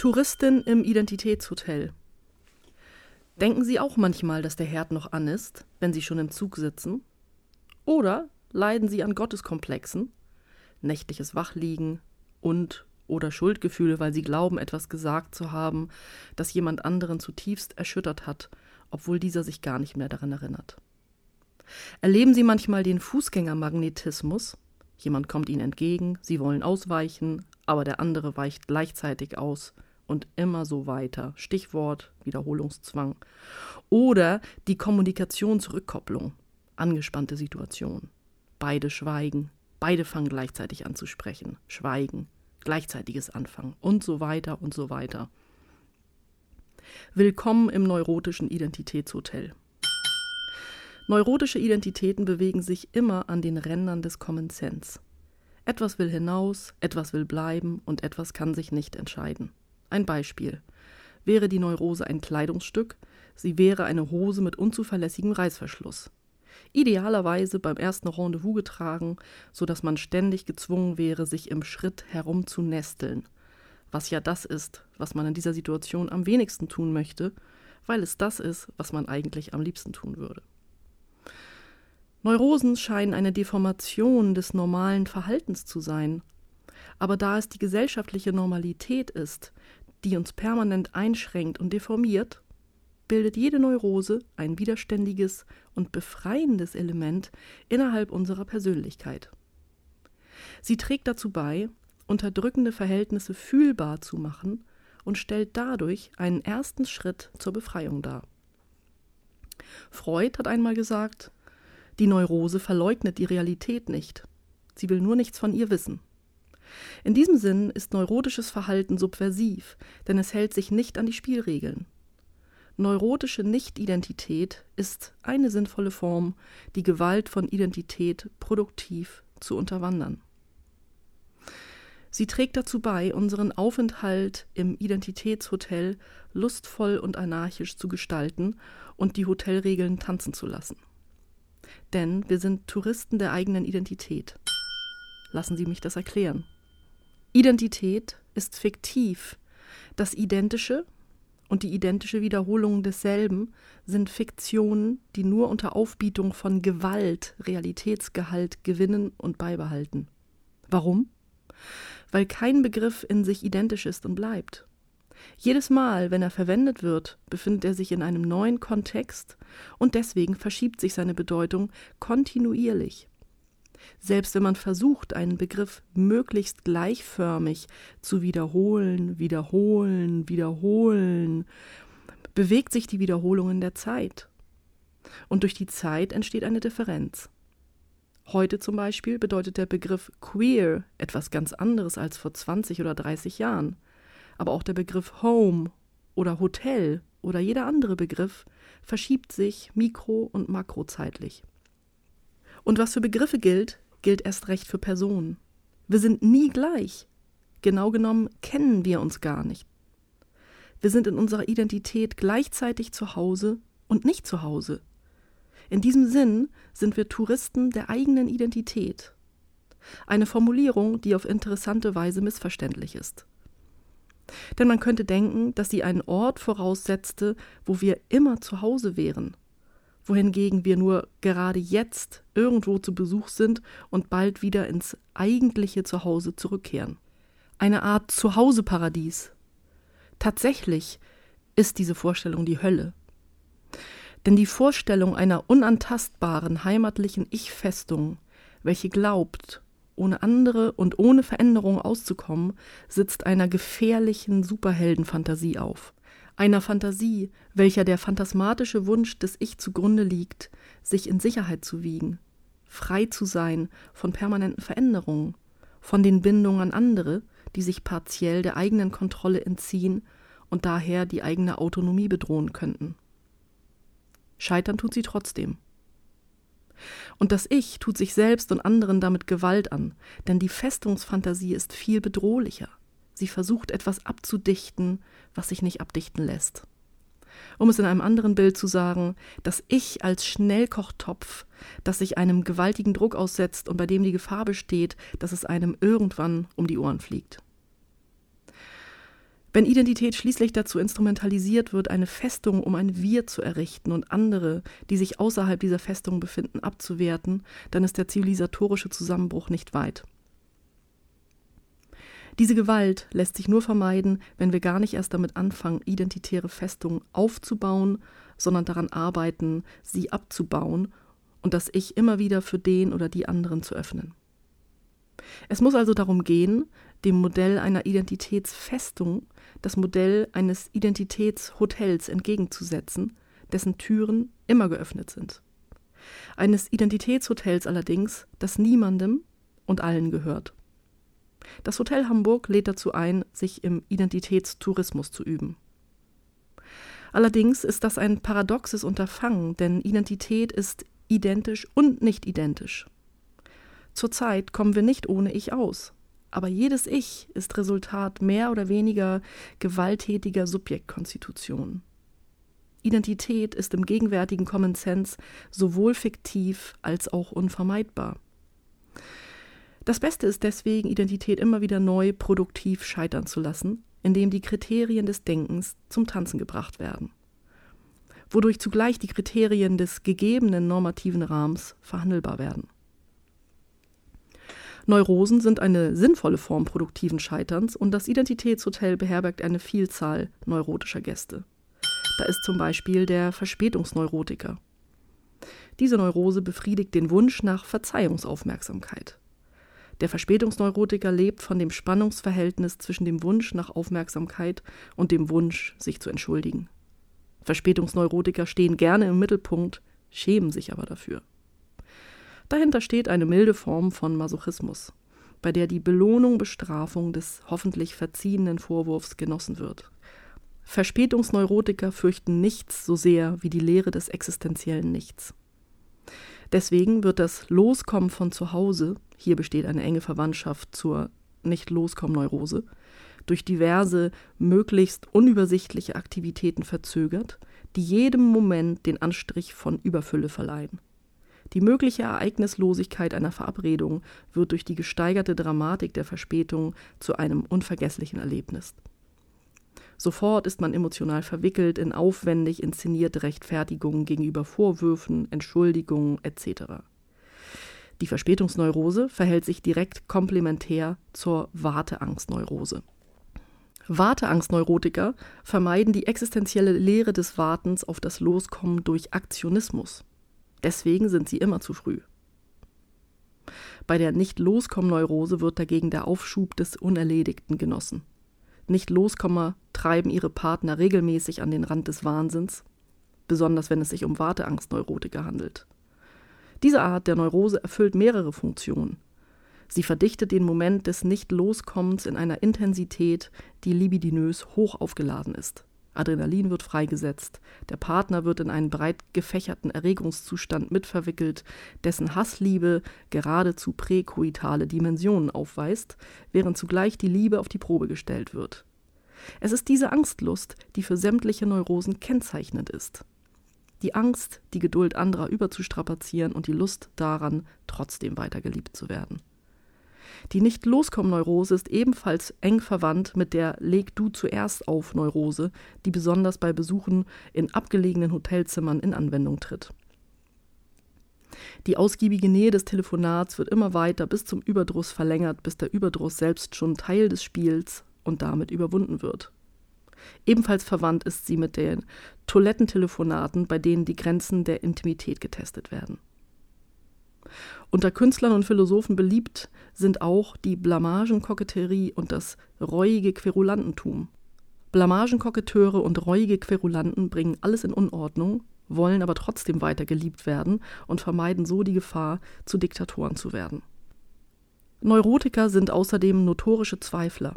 Touristin im Identitätshotel. Denken Sie auch manchmal, dass der Herd noch an ist, wenn Sie schon im Zug sitzen? Oder leiden Sie an Gotteskomplexen, nächtliches Wachliegen und oder Schuldgefühle, weil Sie glauben, etwas gesagt zu haben, das jemand anderen zutiefst erschüttert hat, obwohl dieser sich gar nicht mehr daran erinnert? Erleben Sie manchmal den Fußgängermagnetismus? Jemand kommt Ihnen entgegen, Sie wollen ausweichen, aber der andere weicht gleichzeitig aus und immer so weiter. Stichwort Wiederholungszwang. Oder die Kommunikationsrückkopplung. Angespannte Situation. Beide schweigen, beide fangen gleichzeitig an zu sprechen. Schweigen, gleichzeitiges Anfangen und so weiter und so weiter. Willkommen im neurotischen Identitätshotel. Neurotische Identitäten bewegen sich immer an den Rändern des Common Sense. Etwas will hinaus, etwas will bleiben und etwas kann sich nicht entscheiden. Ein Beispiel. Wäre die Neurose ein Kleidungsstück, sie wäre eine Hose mit unzuverlässigem Reißverschluss. Idealerweise beim ersten Rendezvous getragen, so dass man ständig gezwungen wäre, sich im Schritt herumzunesteln. Was ja das ist, was man in dieser Situation am wenigsten tun möchte, weil es das ist, was man eigentlich am liebsten tun würde. Neurosen scheinen eine Deformation des normalen Verhaltens zu sein. Aber da es die gesellschaftliche Normalität ist, die uns permanent einschränkt und deformiert, bildet jede Neurose ein widerständiges und befreiendes Element innerhalb unserer Persönlichkeit. Sie trägt dazu bei, unterdrückende Verhältnisse fühlbar zu machen und stellt dadurch einen ersten Schritt zur Befreiung dar. Freud hat einmal gesagt, die Neurose verleugnet die Realität nicht. Sie will nur nichts von ihr wissen. In diesem Sinn ist neurotisches Verhalten subversiv, denn es hält sich nicht an die Spielregeln. Neurotische Nichtidentität ist eine sinnvolle Form, die Gewalt von Identität produktiv zu unterwandern. Sie trägt dazu bei, unseren Aufenthalt im Identitätshotel lustvoll und anarchisch zu gestalten und die Hotelregeln tanzen zu lassen denn wir sind Touristen der eigenen Identität. Lassen Sie mich das erklären. Identität ist fiktiv. Das Identische und die identische Wiederholung desselben sind Fiktionen, die nur unter Aufbietung von Gewalt Realitätsgehalt gewinnen und beibehalten. Warum? Weil kein Begriff in sich identisch ist und bleibt. Jedes Mal, wenn er verwendet wird, befindet er sich in einem neuen Kontext und deswegen verschiebt sich seine Bedeutung kontinuierlich. Selbst wenn man versucht, einen Begriff möglichst gleichförmig zu wiederholen, wiederholen, wiederholen, bewegt sich die Wiederholung in der Zeit. Und durch die Zeit entsteht eine Differenz. Heute zum Beispiel bedeutet der Begriff queer etwas ganz anderes als vor 20 oder 30 Jahren aber auch der Begriff Home oder Hotel oder jeder andere Begriff verschiebt sich mikro- und makrozeitlich. Und was für Begriffe gilt, gilt erst recht für Personen. Wir sind nie gleich. Genau genommen kennen wir uns gar nicht. Wir sind in unserer Identität gleichzeitig zu Hause und nicht zu Hause. In diesem Sinn sind wir Touristen der eigenen Identität. Eine Formulierung, die auf interessante Weise missverständlich ist. Denn man könnte denken, dass sie einen Ort voraussetzte, wo wir immer zu Hause wären, wohingegen wir nur gerade jetzt irgendwo zu Besuch sind und bald wieder ins eigentliche Zuhause zurückkehren. Eine Art Zuhauseparadies. Tatsächlich ist diese Vorstellung die Hölle. Denn die Vorstellung einer unantastbaren heimatlichen Ich-Festung, welche glaubt, ohne andere und ohne Veränderung auszukommen, sitzt einer gefährlichen Superheldenfantasie auf. Einer Fantasie, welcher der phantasmatische Wunsch des Ich zugrunde liegt, sich in Sicherheit zu wiegen, frei zu sein von permanenten Veränderungen, von den Bindungen an andere, die sich partiell der eigenen Kontrolle entziehen und daher die eigene Autonomie bedrohen könnten. Scheitern tut sie trotzdem. Und das Ich tut sich selbst und anderen damit Gewalt an, denn die Festungsfantasie ist viel bedrohlicher. Sie versucht etwas abzudichten, was sich nicht abdichten lässt. Um es in einem anderen Bild zu sagen, das Ich als Schnellkochtopf, das sich einem gewaltigen Druck aussetzt und bei dem die Gefahr besteht, dass es einem irgendwann um die Ohren fliegt. Wenn Identität schließlich dazu instrumentalisiert wird, eine Festung um ein Wir zu errichten und andere, die sich außerhalb dieser Festung befinden, abzuwerten, dann ist der zivilisatorische Zusammenbruch nicht weit. Diese Gewalt lässt sich nur vermeiden, wenn wir gar nicht erst damit anfangen, identitäre Festungen aufzubauen, sondern daran arbeiten, sie abzubauen und das Ich immer wieder für den oder die anderen zu öffnen. Es muss also darum gehen, dem Modell einer Identitätsfestung das Modell eines Identitätshotels entgegenzusetzen, dessen Türen immer geöffnet sind. Eines Identitätshotels allerdings, das niemandem und allen gehört. Das Hotel Hamburg lädt dazu ein, sich im Identitätstourismus zu üben. Allerdings ist das ein paradoxes Unterfangen, denn Identität ist identisch und nicht identisch. Zurzeit kommen wir nicht ohne Ich aus, aber jedes Ich ist Resultat mehr oder weniger gewalttätiger Subjektkonstitution. Identität ist im gegenwärtigen Common Sense sowohl fiktiv als auch unvermeidbar. Das Beste ist deswegen, Identität immer wieder neu produktiv scheitern zu lassen, indem die Kriterien des Denkens zum Tanzen gebracht werden, wodurch zugleich die Kriterien des gegebenen normativen Rahmens verhandelbar werden. Neurosen sind eine sinnvolle Form produktiven Scheiterns und das Identitätshotel beherbergt eine Vielzahl neurotischer Gäste. Da ist zum Beispiel der Verspätungsneurotiker. Diese Neurose befriedigt den Wunsch nach Verzeihungsaufmerksamkeit. Der Verspätungsneurotiker lebt von dem Spannungsverhältnis zwischen dem Wunsch nach Aufmerksamkeit und dem Wunsch, sich zu entschuldigen. Verspätungsneurotiker stehen gerne im Mittelpunkt, schämen sich aber dafür. Dahinter steht eine milde Form von Masochismus, bei der die Belohnung Bestrafung des hoffentlich verziehenen Vorwurfs genossen wird. Verspätungsneurotiker fürchten nichts so sehr wie die Lehre des existenziellen Nichts. Deswegen wird das Loskommen von zu Hause, hier besteht eine enge Verwandtschaft zur Nicht-Loskommen-Neurose, durch diverse, möglichst unübersichtliche Aktivitäten verzögert, die jedem Moment den Anstrich von Überfülle verleihen. Die mögliche Ereignislosigkeit einer Verabredung wird durch die gesteigerte Dramatik der Verspätung zu einem unvergesslichen Erlebnis. Sofort ist man emotional verwickelt in aufwendig inszenierte Rechtfertigungen gegenüber Vorwürfen, Entschuldigungen etc. Die Verspätungsneurose verhält sich direkt komplementär zur Warteangstneurose. Warteangstneurotiker vermeiden die existenzielle Lehre des Wartens auf das Loskommen durch Aktionismus. Deswegen sind sie immer zu früh. Bei der Nicht-Loskommen-Neurose wird dagegen der Aufschub des Unerledigten genossen. Nicht-Loskommer treiben ihre Partner regelmäßig an den Rand des Wahnsinns, besonders wenn es sich um Warteangstneurotiker handelt. Diese Art der Neurose erfüllt mehrere Funktionen. Sie verdichtet den Moment des Nicht-Loskommens in einer Intensität, die libidinös hoch aufgeladen ist. Adrenalin wird freigesetzt, der Partner wird in einen breit gefächerten Erregungszustand mitverwickelt, dessen Hassliebe geradezu präkoitale Dimensionen aufweist, während zugleich die Liebe auf die Probe gestellt wird. Es ist diese Angstlust, die für sämtliche Neurosen kennzeichnend ist. Die Angst, die Geduld anderer überzustrapazieren und die Lust daran, trotzdem weiter geliebt zu werden. Die Nicht-Loskommen-Neurose ist ebenfalls eng verwandt mit der Leg du zuerst auf Neurose, die besonders bei Besuchen in abgelegenen Hotelzimmern in Anwendung tritt. Die ausgiebige Nähe des Telefonats wird immer weiter bis zum Überdruss verlängert, bis der Überdruss selbst schon Teil des Spiels und damit überwunden wird. Ebenfalls verwandt ist sie mit den Toilettentelefonaten, bei denen die Grenzen der Intimität getestet werden. Unter Künstlern und Philosophen beliebt sind auch die Blamagenkoketterie und das reuige Querulantentum. Blamagenkoketteure und reuige Querulanten bringen alles in Unordnung, wollen aber trotzdem weiter geliebt werden und vermeiden so die Gefahr, zu Diktatoren zu werden. Neurotiker sind außerdem notorische Zweifler.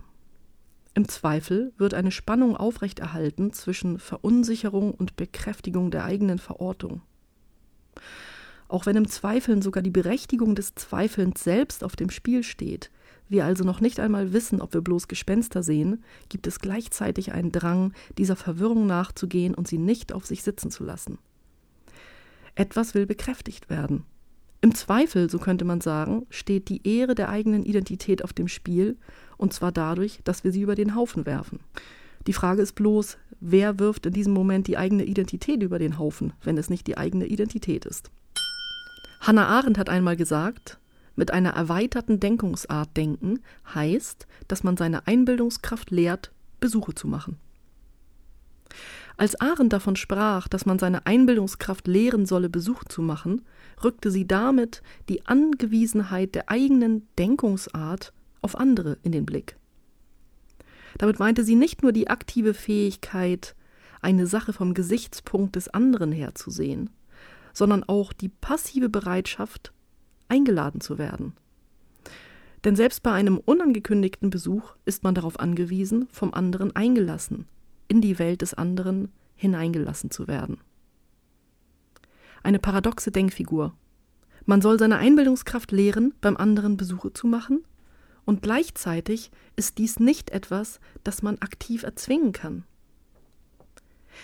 Im Zweifel wird eine Spannung aufrechterhalten zwischen Verunsicherung und Bekräftigung der eigenen Verortung. Auch wenn im Zweifeln sogar die Berechtigung des Zweifelns selbst auf dem Spiel steht, wir also noch nicht einmal wissen, ob wir bloß Gespenster sehen, gibt es gleichzeitig einen Drang, dieser Verwirrung nachzugehen und sie nicht auf sich sitzen zu lassen. Etwas will bekräftigt werden. Im Zweifel, so könnte man sagen, steht die Ehre der eigenen Identität auf dem Spiel, und zwar dadurch, dass wir sie über den Haufen werfen. Die Frage ist bloß, wer wirft in diesem Moment die eigene Identität über den Haufen, wenn es nicht die eigene Identität ist. Hannah Arendt hat einmal gesagt, mit einer erweiterten Denkungsart denken heißt, dass man seine Einbildungskraft lehrt, Besuche zu machen. Als Arendt davon sprach, dass man seine Einbildungskraft lehren solle, Besuch zu machen, rückte sie damit die Angewiesenheit der eigenen Denkungsart auf andere in den Blick. Damit meinte sie nicht nur die aktive Fähigkeit, eine Sache vom Gesichtspunkt des anderen her zu sehen, sondern auch die passive Bereitschaft, eingeladen zu werden. Denn selbst bei einem unangekündigten Besuch ist man darauf angewiesen, vom anderen eingelassen, in die Welt des anderen hineingelassen zu werden. Eine paradoxe Denkfigur. Man soll seine Einbildungskraft lehren, beim anderen Besuche zu machen, und gleichzeitig ist dies nicht etwas, das man aktiv erzwingen kann.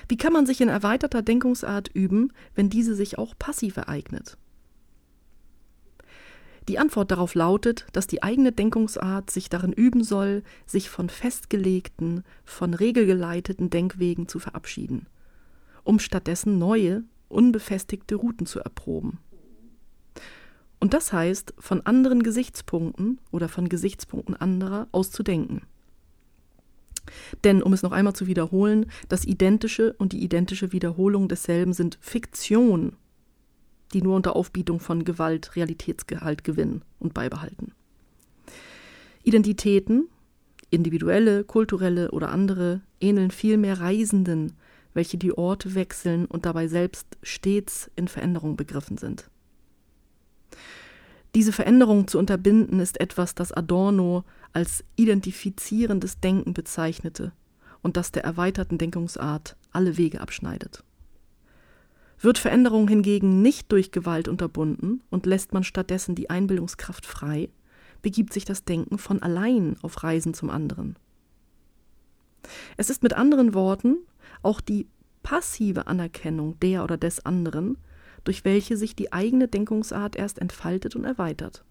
Wie kann man sich in erweiterter Denkungsart üben, wenn diese sich auch passiv ereignet? Die Antwort darauf lautet, dass die eigene Denkungsart sich darin üben soll, sich von festgelegten, von regelgeleiteten Denkwegen zu verabschieden, um stattdessen neue, unbefestigte Routen zu erproben. Und das heißt, von anderen Gesichtspunkten oder von Gesichtspunkten anderer auszudenken. Denn, um es noch einmal zu wiederholen, das Identische und die identische Wiederholung desselben sind Fiktion die nur unter Aufbietung von Gewalt Realitätsgehalt gewinnen und beibehalten. Identitäten, individuelle, kulturelle oder andere, ähneln vielmehr Reisenden, welche die Orte wechseln und dabei selbst stets in Veränderung begriffen sind. Diese Veränderung zu unterbinden ist etwas, das Adorno als identifizierendes Denken bezeichnete und das der erweiterten Denkungsart alle Wege abschneidet. Wird Veränderung hingegen nicht durch Gewalt unterbunden und lässt man stattdessen die Einbildungskraft frei, begibt sich das Denken von allein auf Reisen zum anderen. Es ist mit anderen Worten auch die passive Anerkennung der oder des anderen, durch welche sich die eigene Denkungsart erst entfaltet und erweitert.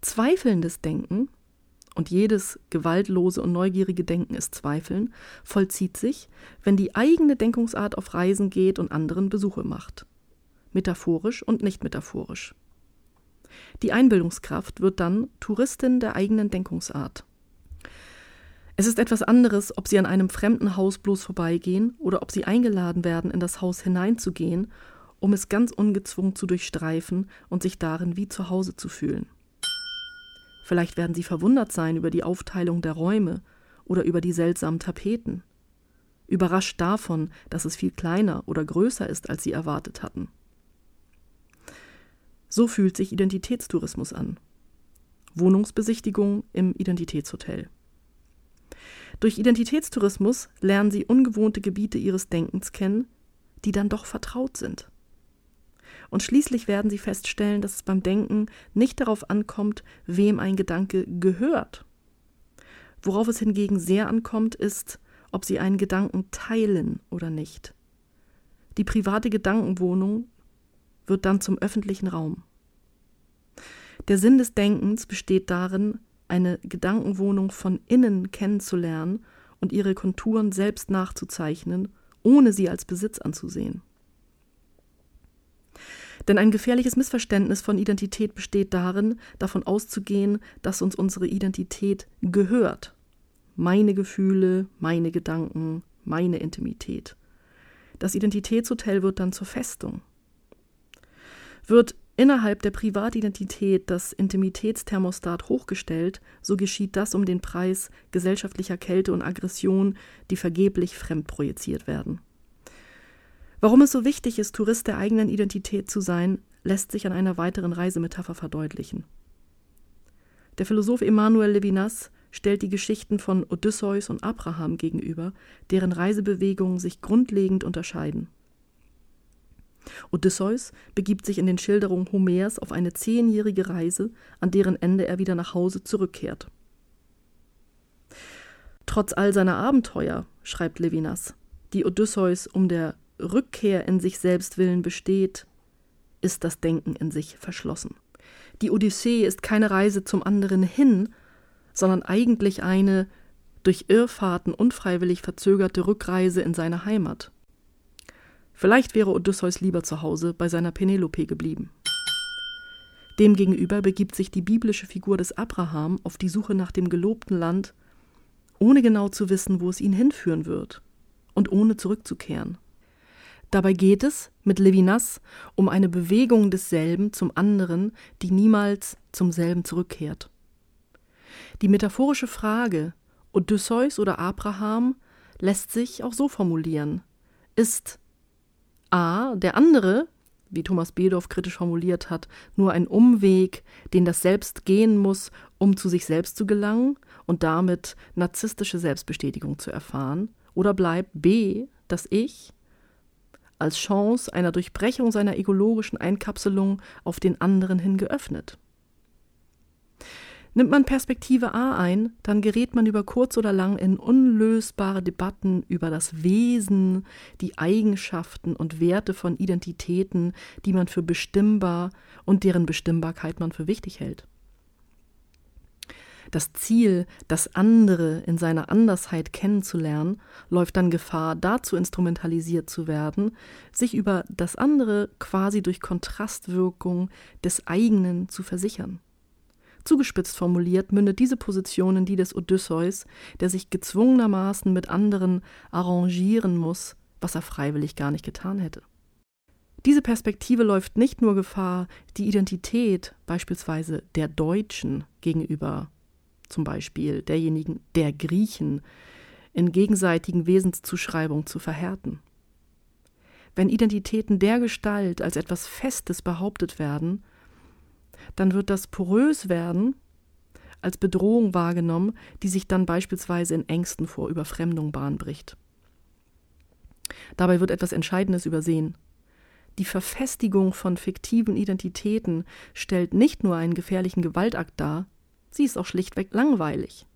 Zweifelndes Denken und jedes gewaltlose und neugierige Denken ist Zweifeln, vollzieht sich, wenn die eigene Denkungsart auf Reisen geht und anderen Besuche macht. Metaphorisch und nicht metaphorisch. Die Einbildungskraft wird dann Touristin der eigenen Denkungsart. Es ist etwas anderes, ob sie an einem fremden Haus bloß vorbeigehen oder ob sie eingeladen werden, in das Haus hineinzugehen, um es ganz ungezwungen zu durchstreifen und sich darin wie zu Hause zu fühlen. Vielleicht werden sie verwundert sein über die Aufteilung der Räume oder über die seltsamen Tapeten. Überrascht davon, dass es viel kleiner oder größer ist, als sie erwartet hatten. So fühlt sich Identitätstourismus an. Wohnungsbesichtigung im Identitätshotel. Durch Identitätstourismus lernen sie ungewohnte Gebiete ihres Denkens kennen, die dann doch vertraut sind. Und schließlich werden sie feststellen, dass es beim Denken nicht darauf ankommt, wem ein Gedanke gehört. Worauf es hingegen sehr ankommt, ist, ob sie einen Gedanken teilen oder nicht. Die private Gedankenwohnung wird dann zum öffentlichen Raum. Der Sinn des Denkens besteht darin, eine Gedankenwohnung von innen kennenzulernen und ihre Konturen selbst nachzuzeichnen, ohne sie als Besitz anzusehen. Denn ein gefährliches Missverständnis von Identität besteht darin, davon auszugehen, dass uns unsere Identität gehört. Meine Gefühle, meine Gedanken, meine Intimität. Das Identitätshotel wird dann zur Festung. Wird innerhalb der Privatidentität das Intimitätsthermostat hochgestellt, so geschieht das um den Preis gesellschaftlicher Kälte und Aggression, die vergeblich fremdprojiziert werden. Warum es so wichtig ist, Tourist der eigenen Identität zu sein, lässt sich an einer weiteren Reisemetapher verdeutlichen. Der Philosoph Emmanuel Levinas stellt die Geschichten von Odysseus und Abraham gegenüber, deren Reisebewegungen sich grundlegend unterscheiden. Odysseus begibt sich in den Schilderungen Homers auf eine zehnjährige Reise, an deren Ende er wieder nach Hause zurückkehrt. Trotz all seiner Abenteuer, schreibt Levinas, die Odysseus um der Rückkehr in sich selbst willen besteht, ist das Denken in sich verschlossen. Die Odyssee ist keine Reise zum anderen hin, sondern eigentlich eine durch Irrfahrten unfreiwillig verzögerte Rückreise in seine Heimat. Vielleicht wäre Odysseus lieber zu Hause bei seiner Penelope geblieben. Demgegenüber begibt sich die biblische Figur des Abraham auf die Suche nach dem gelobten Land, ohne genau zu wissen, wo es ihn hinführen wird und ohne zurückzukehren. Dabei geht es mit Levinas um eine Bewegung desselben zum anderen, die niemals zum selben zurückkehrt. Die metaphorische Frage Odysseus oder Abraham lässt sich auch so formulieren. Ist A der andere, wie Thomas Bedorf kritisch formuliert hat, nur ein Umweg, den das Selbst gehen muss, um zu sich selbst zu gelangen und damit narzisstische Selbstbestätigung zu erfahren? Oder bleibt B das Ich als Chance einer Durchbrechung seiner egologischen Einkapselung auf den anderen hin geöffnet? Nimmt man Perspektive A ein, dann gerät man über kurz oder lang in unlösbare Debatten über das Wesen, die Eigenschaften und Werte von Identitäten, die man für bestimmbar und deren Bestimmbarkeit man für wichtig hält. Das Ziel, das andere in seiner Andersheit kennenzulernen, läuft dann Gefahr, dazu instrumentalisiert zu werden, sich über das andere quasi durch Kontrastwirkung des eigenen zu versichern. Zugespitzt formuliert mündet diese Position in die des Odysseus, der sich gezwungenermaßen mit anderen arrangieren muss, was er freiwillig gar nicht getan hätte. Diese Perspektive läuft nicht nur Gefahr, die Identität beispielsweise der Deutschen gegenüber zum Beispiel derjenigen der Griechen in gegenseitigen Wesenszuschreibung zu verhärten. Wenn Identitäten der Gestalt als etwas Festes behauptet werden, dann wird das porös werden, als Bedrohung wahrgenommen, die sich dann beispielsweise in Ängsten vor Überfremdung Bahn bricht. Dabei wird etwas Entscheidendes übersehen. Die Verfestigung von fiktiven Identitäten stellt nicht nur einen gefährlichen Gewaltakt dar, sie ist auch schlichtweg langweilig.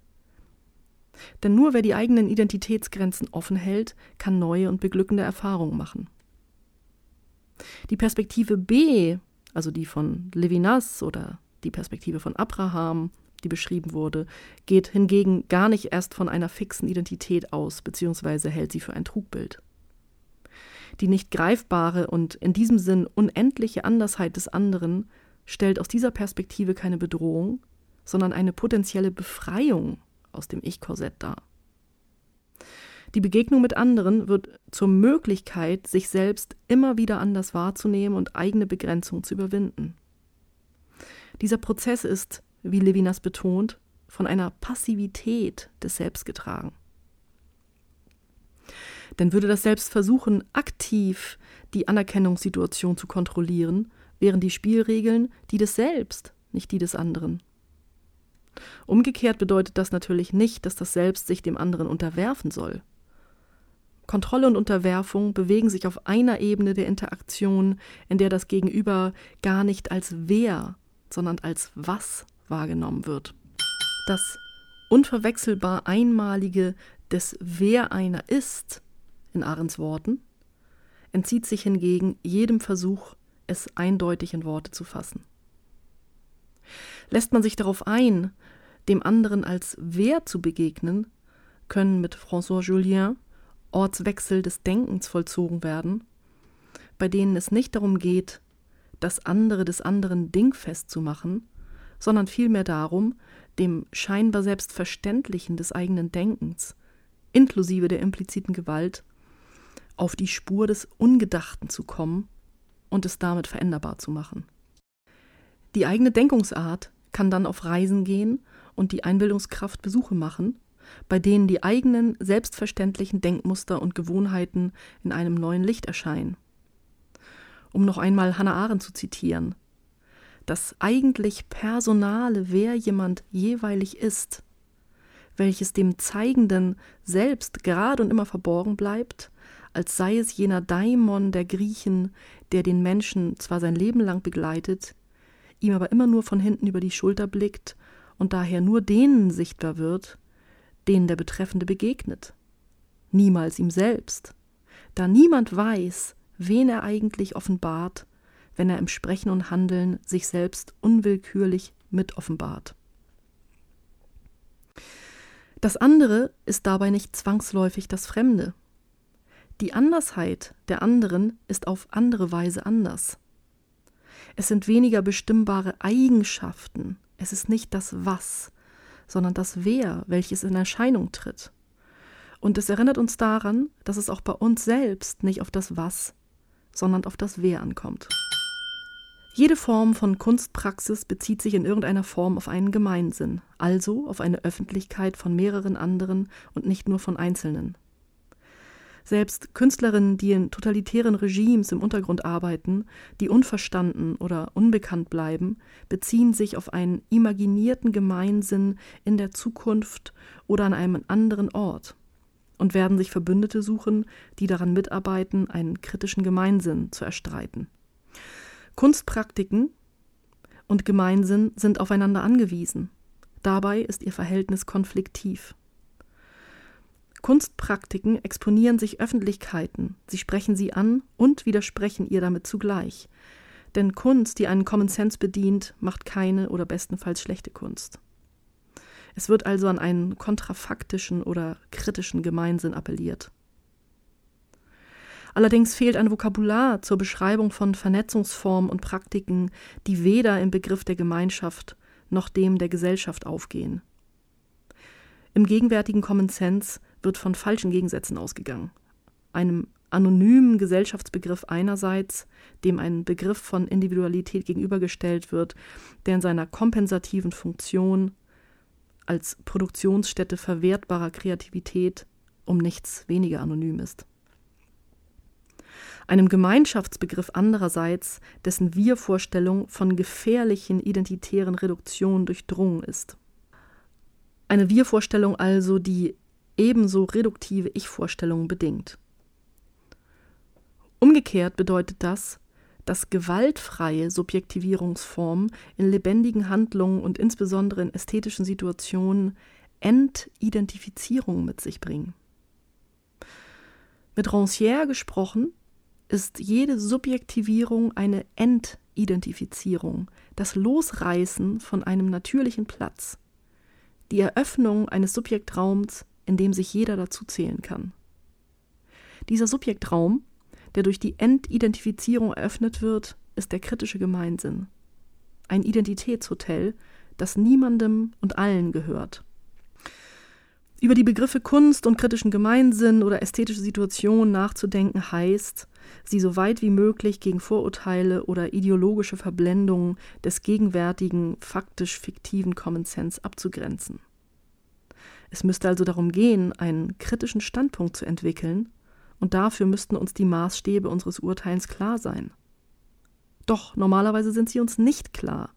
Denn nur wer die eigenen Identitätsgrenzen offen hält, kann neue und beglückende Erfahrungen machen. Die Perspektive B also die von Levinas oder die Perspektive von Abraham, die beschrieben wurde, geht hingegen gar nicht erst von einer fixen Identität aus, beziehungsweise hält sie für ein Trugbild. Die nicht greifbare und in diesem Sinn unendliche Andersheit des anderen stellt aus dieser Perspektive keine Bedrohung, sondern eine potenzielle Befreiung aus dem Ich-Korsett dar. Die Begegnung mit anderen wird zur Möglichkeit, sich selbst immer wieder anders wahrzunehmen und eigene Begrenzungen zu überwinden. Dieser Prozess ist, wie Levinas betont, von einer Passivität des Selbst getragen. Denn würde das Selbst versuchen, aktiv die Anerkennungssituation zu kontrollieren, wären die Spielregeln die des Selbst, nicht die des anderen. Umgekehrt bedeutet das natürlich nicht, dass das Selbst sich dem anderen unterwerfen soll. Kontrolle und Unterwerfung bewegen sich auf einer Ebene der Interaktion, in der das Gegenüber gar nicht als wer, sondern als was wahrgenommen wird. Das unverwechselbar Einmalige des Wer einer ist, in Arends Worten, entzieht sich hingegen jedem Versuch, es eindeutig in Worte zu fassen. Lässt man sich darauf ein, dem anderen als Wer zu begegnen, können mit François Julien Ortswechsel des Denkens vollzogen werden, bei denen es nicht darum geht, das andere des anderen dingfest zu machen, sondern vielmehr darum, dem scheinbar Selbstverständlichen des eigenen Denkens, inklusive der impliziten Gewalt, auf die Spur des Ungedachten zu kommen und es damit veränderbar zu machen. Die eigene Denkungsart kann dann auf Reisen gehen und die Einbildungskraft Besuche machen, bei denen die eigenen selbstverständlichen Denkmuster und Gewohnheiten in einem neuen Licht erscheinen. Um noch einmal Hannah Arendt zu zitieren, das eigentlich Personale, wer jemand jeweilig ist, welches dem Zeigenden selbst gerade und immer verborgen bleibt, als sei es jener Daimon der Griechen, der den Menschen zwar sein Leben lang begleitet, ihm aber immer nur von hinten über die Schulter blickt und daher nur denen sichtbar wird, denen der Betreffende begegnet, niemals ihm selbst, da niemand weiß, wen er eigentlich offenbart, wenn er im Sprechen und Handeln sich selbst unwillkürlich mit offenbart. Das andere ist dabei nicht zwangsläufig das Fremde. Die Andersheit der anderen ist auf andere Weise anders. Es sind weniger bestimmbare Eigenschaften, es ist nicht das Was, sondern das Wer, welches in Erscheinung tritt. Und es erinnert uns daran, dass es auch bei uns selbst nicht auf das Was, sondern auf das Wer ankommt. Jede Form von Kunstpraxis bezieht sich in irgendeiner Form auf einen Gemeinsinn, also auf eine Öffentlichkeit von mehreren anderen und nicht nur von Einzelnen. Selbst Künstlerinnen, die in totalitären Regimes im Untergrund arbeiten, die unverstanden oder unbekannt bleiben, beziehen sich auf einen imaginierten Gemeinsinn in der Zukunft oder an einem anderen Ort und werden sich Verbündete suchen, die daran mitarbeiten, einen kritischen Gemeinsinn zu erstreiten. Kunstpraktiken und Gemeinsinn sind aufeinander angewiesen. Dabei ist ihr Verhältnis konfliktiv. Kunstpraktiken exponieren sich Öffentlichkeiten, sie sprechen sie an und widersprechen ihr damit zugleich. Denn Kunst, die einen Common Sense bedient, macht keine oder bestenfalls schlechte Kunst. Es wird also an einen kontrafaktischen oder kritischen Gemeinsinn appelliert. Allerdings fehlt ein Vokabular zur Beschreibung von Vernetzungsformen und Praktiken, die weder im Begriff der Gemeinschaft noch dem der Gesellschaft aufgehen. Im gegenwärtigen Common Sense wird von falschen Gegensätzen ausgegangen. Einem anonymen Gesellschaftsbegriff einerseits, dem ein Begriff von Individualität gegenübergestellt wird, der in seiner kompensativen Funktion als Produktionsstätte verwertbarer Kreativität um nichts weniger anonym ist. Einem Gemeinschaftsbegriff andererseits, dessen Wir-Vorstellung von gefährlichen identitären Reduktionen durchdrungen ist. Eine Wir-Vorstellung also, die ebenso reduktive Ich-Vorstellungen bedingt. Umgekehrt bedeutet das, dass gewaltfreie Subjektivierungsformen in lebendigen Handlungen und insbesondere in ästhetischen Situationen Entidentifizierung mit sich bringen. Mit Rancière gesprochen ist jede Subjektivierung eine Entidentifizierung, das Losreißen von einem natürlichen Platz, die Eröffnung eines Subjektraums in dem sich jeder dazu zählen kann. Dieser Subjektraum, der durch die Entidentifizierung eröffnet wird, ist der kritische Gemeinsinn. Ein Identitätshotel, das niemandem und allen gehört. Über die Begriffe Kunst und kritischen Gemeinsinn oder ästhetische Situation nachzudenken heißt, sie so weit wie möglich gegen Vorurteile oder ideologische Verblendungen des gegenwärtigen, faktisch fiktiven Common Sense abzugrenzen. Es müsste also darum gehen, einen kritischen Standpunkt zu entwickeln, und dafür müssten uns die Maßstäbe unseres Urteils klar sein. Doch normalerweise sind sie uns nicht klar.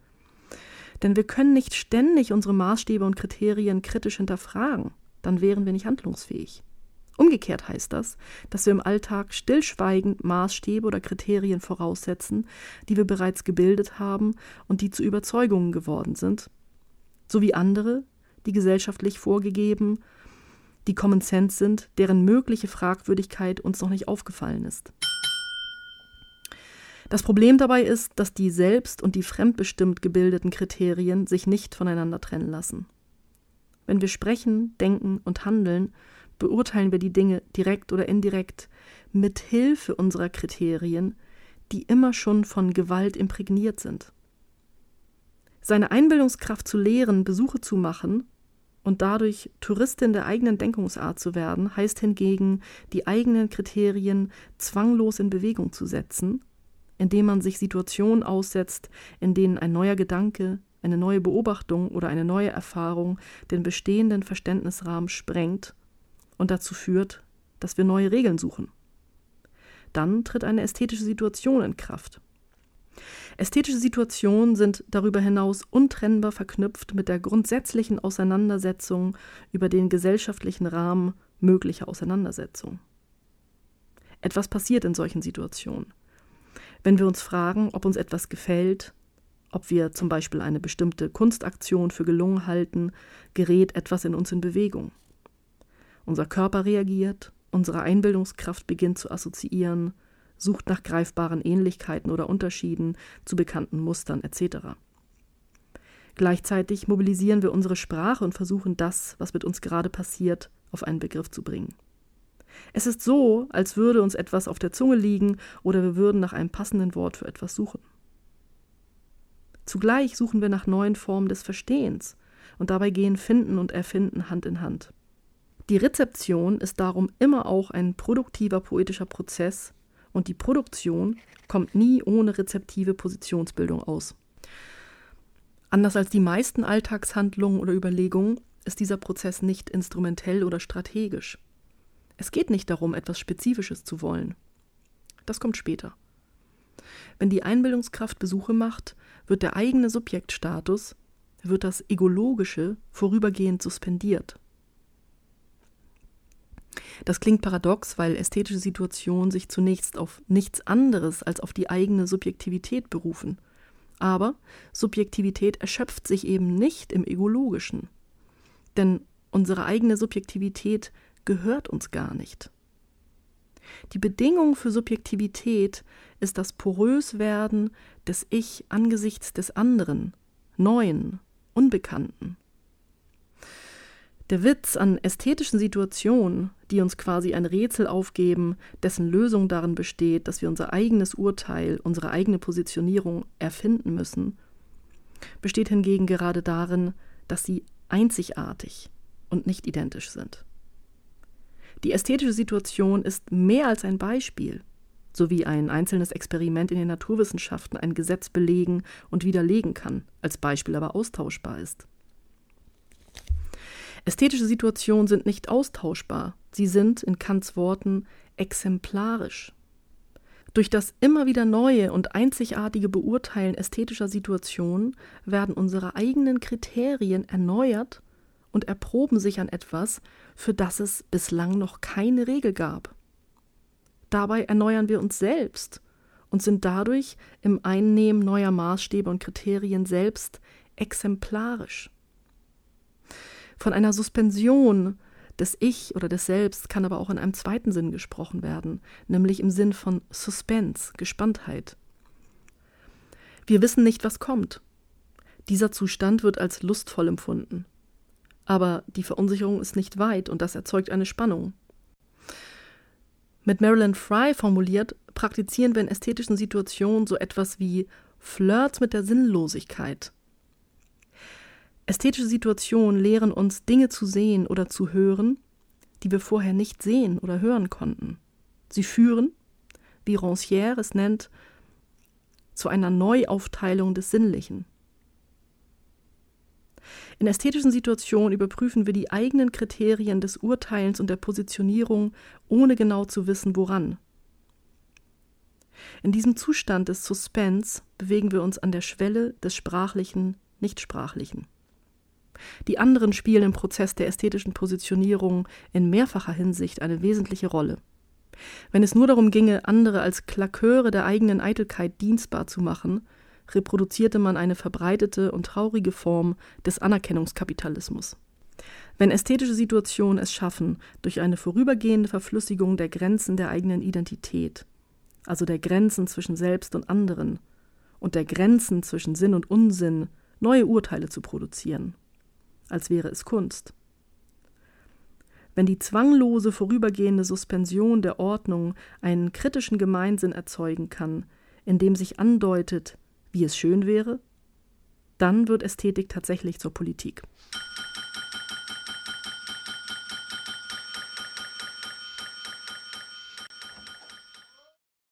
Denn wir können nicht ständig unsere Maßstäbe und Kriterien kritisch hinterfragen, dann wären wir nicht handlungsfähig. Umgekehrt heißt das, dass wir im Alltag stillschweigend Maßstäbe oder Kriterien voraussetzen, die wir bereits gebildet haben und die zu Überzeugungen geworden sind, sowie andere, die gesellschaftlich vorgegeben, die Common Sense sind, deren mögliche Fragwürdigkeit uns noch nicht aufgefallen ist. Das Problem dabei ist, dass die selbst und die fremdbestimmt gebildeten Kriterien sich nicht voneinander trennen lassen. Wenn wir sprechen, denken und handeln, beurteilen wir die Dinge direkt oder indirekt mit Hilfe unserer Kriterien, die immer schon von Gewalt imprägniert sind. Seine Einbildungskraft zu lehren, Besuche zu machen und dadurch Touristin der eigenen Denkungsart zu werden, heißt hingegen, die eigenen Kriterien zwanglos in Bewegung zu setzen, indem man sich Situationen aussetzt, in denen ein neuer Gedanke, eine neue Beobachtung oder eine neue Erfahrung den bestehenden Verständnisrahmen sprengt und dazu führt, dass wir neue Regeln suchen. Dann tritt eine ästhetische Situation in Kraft. Ästhetische Situationen sind darüber hinaus untrennbar verknüpft mit der grundsätzlichen Auseinandersetzung über den gesellschaftlichen Rahmen möglicher Auseinandersetzung. Etwas passiert in solchen Situationen. Wenn wir uns fragen, ob uns etwas gefällt, ob wir zum Beispiel eine bestimmte Kunstaktion für gelungen halten, gerät etwas in uns in Bewegung. Unser Körper reagiert, unsere Einbildungskraft beginnt zu assoziieren, sucht nach greifbaren Ähnlichkeiten oder Unterschieden zu bekannten Mustern etc. Gleichzeitig mobilisieren wir unsere Sprache und versuchen das, was mit uns gerade passiert, auf einen Begriff zu bringen. Es ist so, als würde uns etwas auf der Zunge liegen oder wir würden nach einem passenden Wort für etwas suchen. Zugleich suchen wir nach neuen Formen des Verstehens und dabei gehen Finden und Erfinden Hand in Hand. Die Rezeption ist darum immer auch ein produktiver poetischer Prozess und die Produktion kommt nie ohne rezeptive Positionsbildung aus. Anders als die meisten Alltagshandlungen oder Überlegungen ist dieser Prozess nicht instrumentell oder strategisch. Es geht nicht darum, etwas Spezifisches zu wollen. Das kommt später. Wenn die Einbildungskraft Besuche macht, wird der eigene Subjektstatus, wird das Egologische vorübergehend suspendiert. Das klingt paradox, weil ästhetische Situationen sich zunächst auf nichts anderes als auf die eigene Subjektivität berufen. Aber Subjektivität erschöpft sich eben nicht im Egologischen. Denn unsere eigene Subjektivität gehört uns gar nicht. Die Bedingung für Subjektivität ist das Poröswerden des Ich angesichts des anderen, Neuen, Unbekannten. Der Witz an ästhetischen Situationen, die uns quasi ein Rätsel aufgeben, dessen Lösung darin besteht, dass wir unser eigenes Urteil, unsere eigene Positionierung erfinden müssen, besteht hingegen gerade darin, dass sie einzigartig und nicht identisch sind. Die ästhetische Situation ist mehr als ein Beispiel, so wie ein einzelnes Experiment in den Naturwissenschaften ein Gesetz belegen und widerlegen kann, als Beispiel aber austauschbar ist. Ästhetische Situationen sind nicht austauschbar, sie sind in Kants Worten exemplarisch. Durch das immer wieder neue und einzigartige Beurteilen ästhetischer Situationen werden unsere eigenen Kriterien erneuert und erproben sich an etwas, für das es bislang noch keine Regel gab. Dabei erneuern wir uns selbst und sind dadurch im Einnehmen neuer Maßstäbe und Kriterien selbst exemplarisch. Von einer Suspension des Ich oder des Selbst kann aber auch in einem zweiten Sinn gesprochen werden, nämlich im Sinn von Suspense, Gespanntheit. Wir wissen nicht, was kommt. Dieser Zustand wird als lustvoll empfunden. Aber die Verunsicherung ist nicht weit und das erzeugt eine Spannung. Mit Marilyn Fry formuliert, praktizieren wir in ästhetischen Situationen so etwas wie Flirts mit der Sinnlosigkeit, Ästhetische Situationen lehren uns, Dinge zu sehen oder zu hören, die wir vorher nicht sehen oder hören konnten. Sie führen, wie Rancière es nennt, zu einer Neuaufteilung des Sinnlichen. In ästhetischen Situationen überprüfen wir die eigenen Kriterien des Urteilens und der Positionierung, ohne genau zu wissen, woran. In diesem Zustand des Suspense bewegen wir uns an der Schwelle des Sprachlichen, Nichtsprachlichen. Die anderen spielen im Prozess der ästhetischen Positionierung in mehrfacher Hinsicht eine wesentliche Rolle. Wenn es nur darum ginge, andere als Klaköre der eigenen Eitelkeit dienstbar zu machen, reproduzierte man eine verbreitete und traurige Form des Anerkennungskapitalismus. Wenn ästhetische Situationen es schaffen, durch eine vorübergehende Verflüssigung der Grenzen der eigenen Identität, also der Grenzen zwischen selbst und anderen und der Grenzen zwischen Sinn und Unsinn, neue Urteile zu produzieren, als wäre es Kunst. Wenn die zwanglose vorübergehende Suspension der Ordnung einen kritischen Gemeinsinn erzeugen kann, in dem sich andeutet, wie es schön wäre, dann wird Ästhetik tatsächlich zur Politik.